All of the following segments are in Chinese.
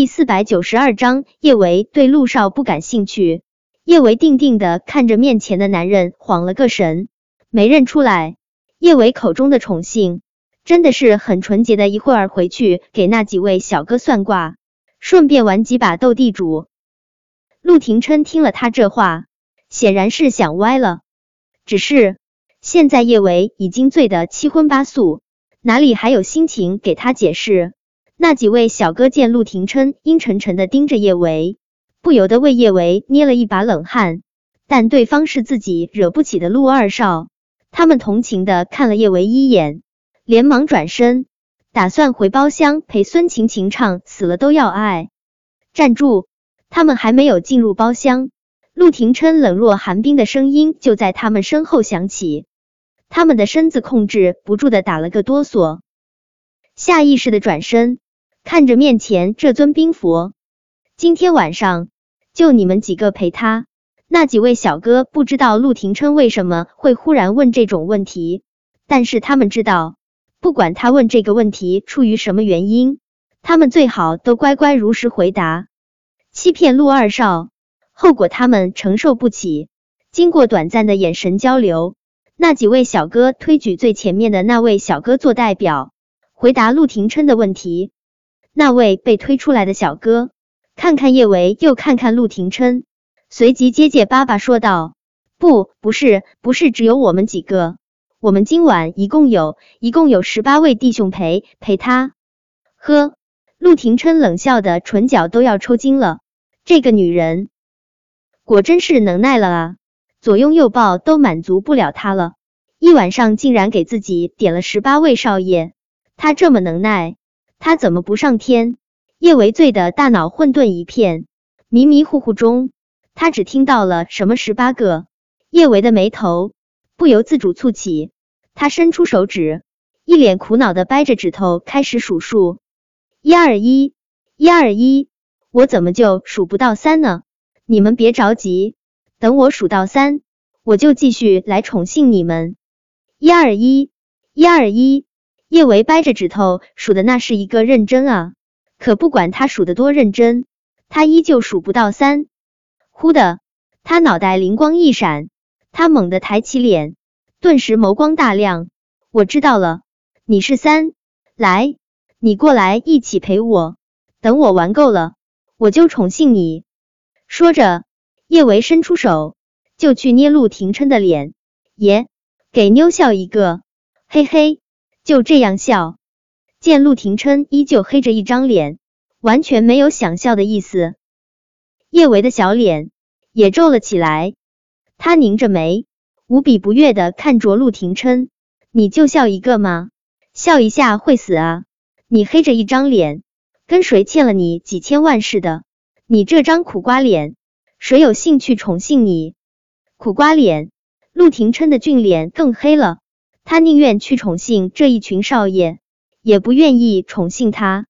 第四百九十二章，叶维对陆少不感兴趣。叶维定定的看着面前的男人，晃了个神，没认出来。叶维口中的宠幸，真的是很纯洁的。一会儿回去给那几位小哥算卦，顺便玩几把斗地主。陆廷琛听了他这话，显然是想歪了。只是现在叶维已经醉得七荤八素，哪里还有心情给他解释？那几位小哥见陆廷琛阴沉沉的盯着叶维，不由得为叶维捏了一把冷汗。但对方是自己惹不起的陆二少，他们同情的看了叶维一眼，连忙转身，打算回包厢陪孙晴晴唱《死了都要爱》。站住！他们还没有进入包厢，陆廷琛冷若寒冰的声音就在他们身后响起，他们的身子控制不住的打了个哆嗦，下意识的转身。看着面前这尊冰佛，今天晚上就你们几个陪他。那几位小哥不知道陆廷琛为什么会忽然问这种问题，但是他们知道，不管他问这个问题出于什么原因，他们最好都乖乖如实回答。欺骗陆二少，后果他们承受不起。经过短暂的眼神交流，那几位小哥推举最前面的那位小哥做代表，回答陆廷琛的问题。那位被推出来的小哥看看叶维，又看看陆廷琛，随即结结巴巴说道：“不，不是，不是，只有我们几个。我们今晚一共有一共有十八位弟兄陪陪他。”呵，陆廷琛冷笑的唇角都要抽筋了。这个女人果真是能耐了啊！左拥右抱都满足不了他了，一晚上竟然给自己点了十八位少爷，他这么能耐。他怎么不上天？叶维醉的大脑混沌一片，迷迷糊糊中，他只听到了什么十八个。叶维的眉头不由自主蹙起，他伸出手指，一脸苦恼的掰着指头开始数数：一二一，一二一，我怎么就数不到三呢？你们别着急，等我数到三，我就继续来宠幸你们。一二一，一二一。叶维掰着指头数的那是一个认真啊，可不管他数的多认真，他依旧数不到三。忽的，他脑袋灵光一闪，他猛地抬起脸，顿时眸光大亮。我知道了，你是三，来，你过来一起陪我，等我玩够了，我就宠幸你。说着，叶维伸出手就去捏陆廷琛的脸，爷，给妞笑一个，嘿嘿。就这样笑，见陆廷琛依旧黑着一张脸，完全没有想笑的意思。叶维的小脸也皱了起来，他拧着眉，无比不悦的看着陆廷琛：“你就笑一个吗？笑一下会死啊？你黑着一张脸，跟谁欠了你几千万似的？你这张苦瓜脸，谁有兴趣宠幸你？苦瓜脸，陆廷琛的俊脸更黑了。他宁愿去宠幸这一群少爷，也不愿意宠幸他。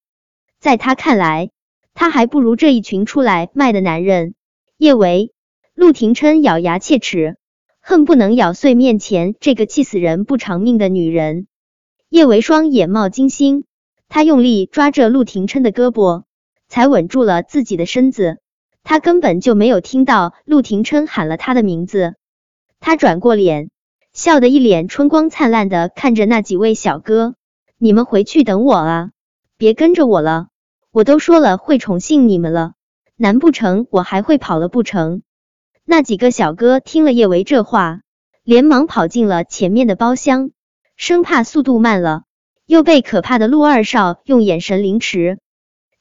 在他看来，他还不如这一群出来卖的男人。叶维，陆廷琛咬牙切齿，恨不能咬碎面前这个气死人不偿命的女人。叶维双眼冒金星，他用力抓着陆廷琛的胳膊，才稳住了自己的身子。他根本就没有听到陆廷琛喊了他的名字。他转过脸。笑得一脸春光灿烂的看着那几位小哥，你们回去等我啊，别跟着我了。我都说了会宠幸你们了，难不成我还会跑了不成？那几个小哥听了叶维这话，连忙跑进了前面的包厢，生怕速度慢了，又被可怕的陆二少用眼神凌迟。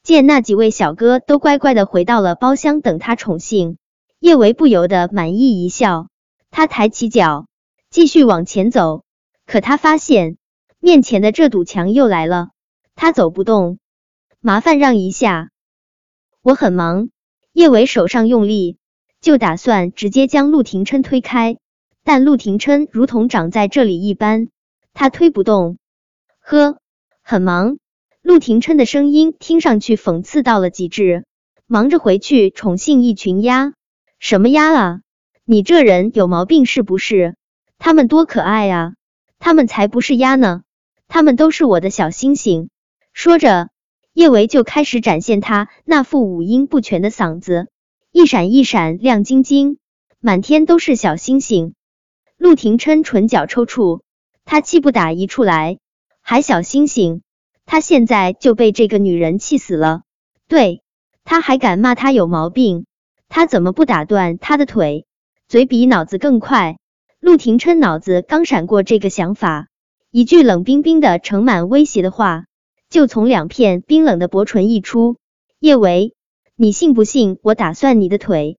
见那几位小哥都乖乖的回到了包厢等他宠幸，叶维不由得满意一笑，他抬起脚。继续往前走，可他发现面前的这堵墙又来了，他走不动，麻烦让一下，我很忙。叶伟手上用力，就打算直接将陆廷琛推开，但陆廷琛如同长在这里一般，他推不动。呵，很忙。陆廷琛的声音听上去讽刺到了极致，忙着回去宠幸一群鸭？什么鸭啊？你这人有毛病是不是？他们多可爱啊！他们才不是鸭呢，他们都是我的小星星。说着，叶维就开始展现他那副五音不全的嗓子，一闪一闪亮晶晶，满天都是小星星。陆廷琛唇角抽搐，他气不打一处来，还小星星，他现在就被这个女人气死了。对，他还敢骂他有毛病，他怎么不打断他的腿？嘴比脑子更快。陆廷琛脑子刚闪过这个想法，一句冷冰冰的、盛满威胁的话就从两片冰冷的薄唇溢出：“叶维，你信不信我打断你的腿？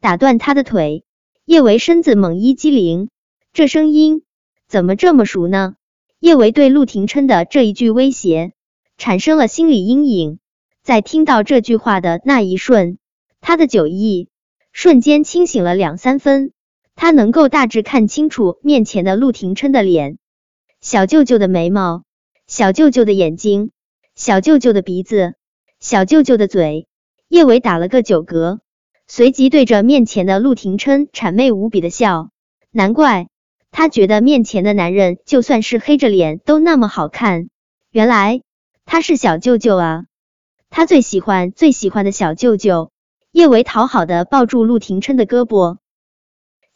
打断他的腿？”叶维身子猛一激灵，这声音怎么这么熟呢？叶维对陆廷琛的这一句威胁产生了心理阴影，在听到这句话的那一瞬，他的酒意瞬间清醒了两三分，他能够大致看清楚面前的陆廷琛的脸，小舅舅的眉毛，小舅舅的眼睛，小舅舅的鼻子，小舅舅的嘴。叶伟打了个酒嗝。随即对着面前的陆廷琛谄媚无比的笑，难怪他觉得面前的男人就算是黑着脸都那么好看，原来他是小舅舅啊，他最喜欢最喜欢的小舅舅。叶维讨好的抱住陆廷琛的胳膊，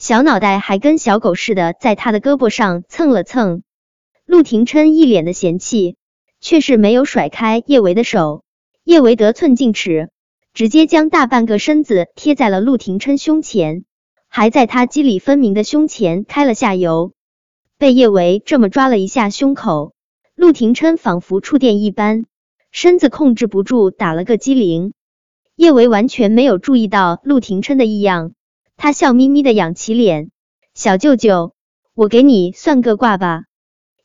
小脑袋还跟小狗似的在他的胳膊上蹭了蹭。陆廷琛一脸的嫌弃，却是没有甩开叶维的手。叶维得寸进尺。直接将大半个身子贴在了陆廷琛胸前，还在他肌理分明的胸前开了下油。被叶维这么抓了一下胸口，陆廷琛仿佛触电一般，身子控制不住打了个激灵。叶维完全没有注意到陆廷琛的异样，他笑眯眯的仰起脸：“小舅舅，我给你算个卦吧。”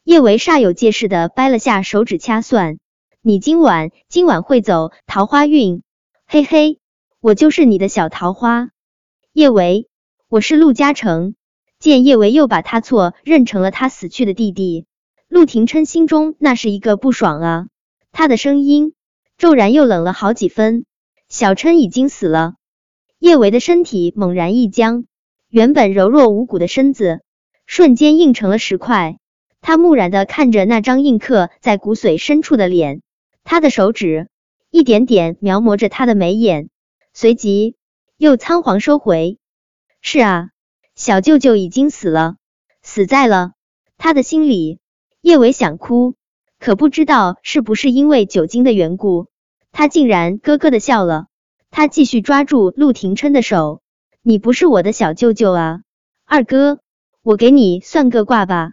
叶维煞有介事的掰了下手指掐算：“你今晚今晚会走桃花运。”嘿嘿，我就是你的小桃花，叶维，我是陆嘉诚。见叶维又把他错认成了他死去的弟弟，陆廷琛心中那是一个不爽啊！他的声音骤然又冷了好几分。小琛已经死了。叶维的身体猛然一僵，原本柔弱无骨的身子瞬间硬成了石块。他木然的看着那张印刻在骨髓深处的脸，他的手指。一点点描摹着他的眉眼，随即又仓皇收回。是啊，小舅舅已经死了，死在了他的心里。叶伟想哭，可不知道是不是因为酒精的缘故，他竟然咯咯的笑了。他继续抓住陆廷琛的手：“你不是我的小舅舅啊，二哥，我给你算个卦吧。”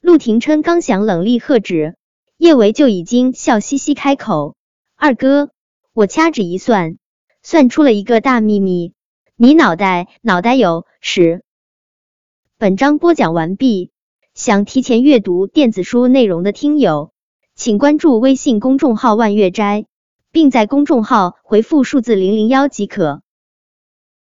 陆廷琛刚想冷厉喝止，叶维就已经笑嘻嘻开口。二哥，我掐指一算，算出了一个大秘密，你脑袋脑袋有屎。本章播讲完毕，想提前阅读电子书内容的听友，请关注微信公众号万月斋，并在公众号回复数字零零幺即可。